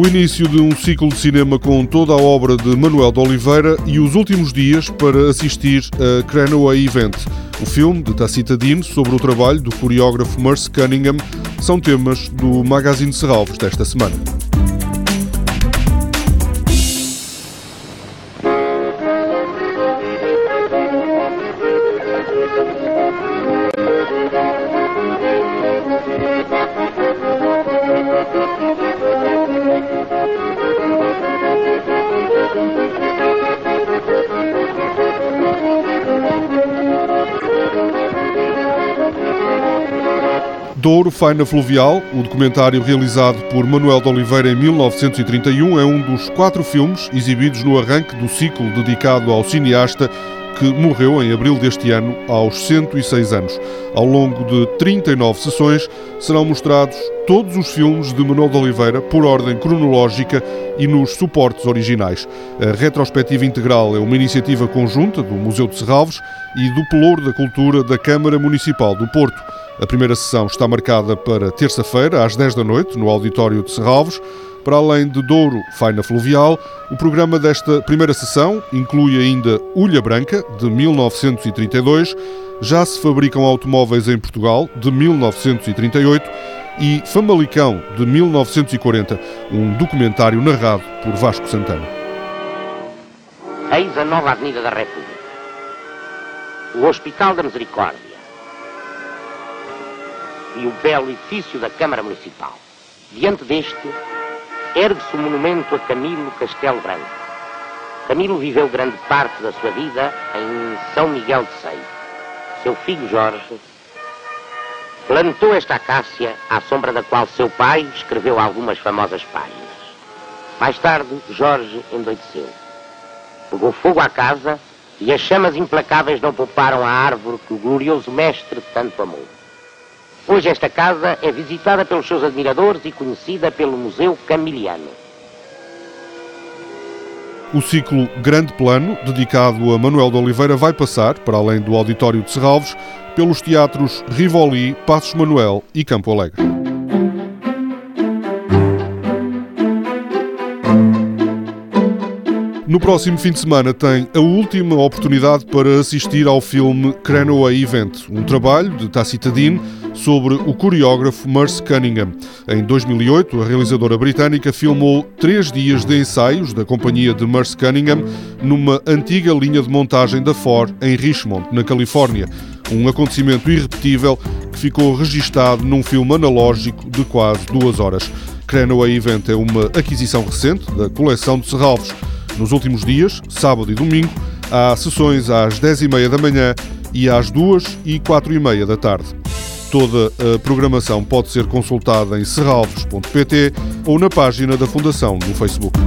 O início de um ciclo de cinema com toda a obra de Manuel de Oliveira e os últimos dias para assistir a Cranaway Event. O filme de Tacita Dean sobre o trabalho do coreógrafo Merce Cunningham são temas do Magazine Serralves desta semana. Douro Faina Fluvial, o documentário realizado por Manuel de Oliveira em 1931, é um dos quatro filmes exibidos no arranque do ciclo dedicado ao cineasta que morreu em abril deste ano, aos 106 anos. Ao longo de 39 sessões, serão mostrados todos os filmes de Manuel de Oliveira, por ordem cronológica e nos suportes originais. A retrospectiva integral é uma iniciativa conjunta do Museu de Serralves e do Pelouro da Cultura da Câmara Municipal do Porto. A primeira sessão está marcada para terça-feira, às 10 da noite, no auditório de Serralves. Para além de Douro, Faina Fluvial, o programa desta primeira sessão inclui ainda Ulha Branca, de 1932, Já se fabricam automóveis em Portugal, de 1938, e Famalicão, de 1940, um documentário narrado por Vasco Santana. Eis a nova Avenida da República. O Hospital da Misericórdia e o belo edifício da Câmara Municipal. Diante deste, ergue-se o monumento a Camilo Castelo Branco. Camilo viveu grande parte da sua vida em São Miguel de Sei. Seu filho Jorge plantou esta acácia à sombra da qual seu pai escreveu algumas famosas páginas. Mais tarde, Jorge endoideceu. Pegou fogo à casa e as chamas implacáveis não pouparam a árvore que o glorioso mestre tanto amou. Hoje esta casa é visitada pelos seus admiradores e conhecida pelo Museu Camiliano. O ciclo Grande Plano, dedicado a Manuel de Oliveira, vai passar, para além do Auditório de Serralves, pelos teatros Rivoli, Passos Manuel e Campo Alegre. No próximo fim de semana tem a última oportunidade para assistir ao filme Cranaway Event, um trabalho de Tacita Dean sobre o coreógrafo Merce Cunningham. Em 2008, a realizadora britânica filmou três dias de ensaios da companhia de Merce Cunningham numa antiga linha de montagem da Ford em Richmond, na Califórnia. Um acontecimento irrepetível que ficou registado num filme analógico de quase duas horas. Cranaway Event é uma aquisição recente da coleção de Serralves. Nos últimos dias, sábado e domingo, há sessões às 10h30 da manhã e às 2 e 4 e meia da tarde. Toda a programação pode ser consultada em serralves.pt ou na página da Fundação no Facebook.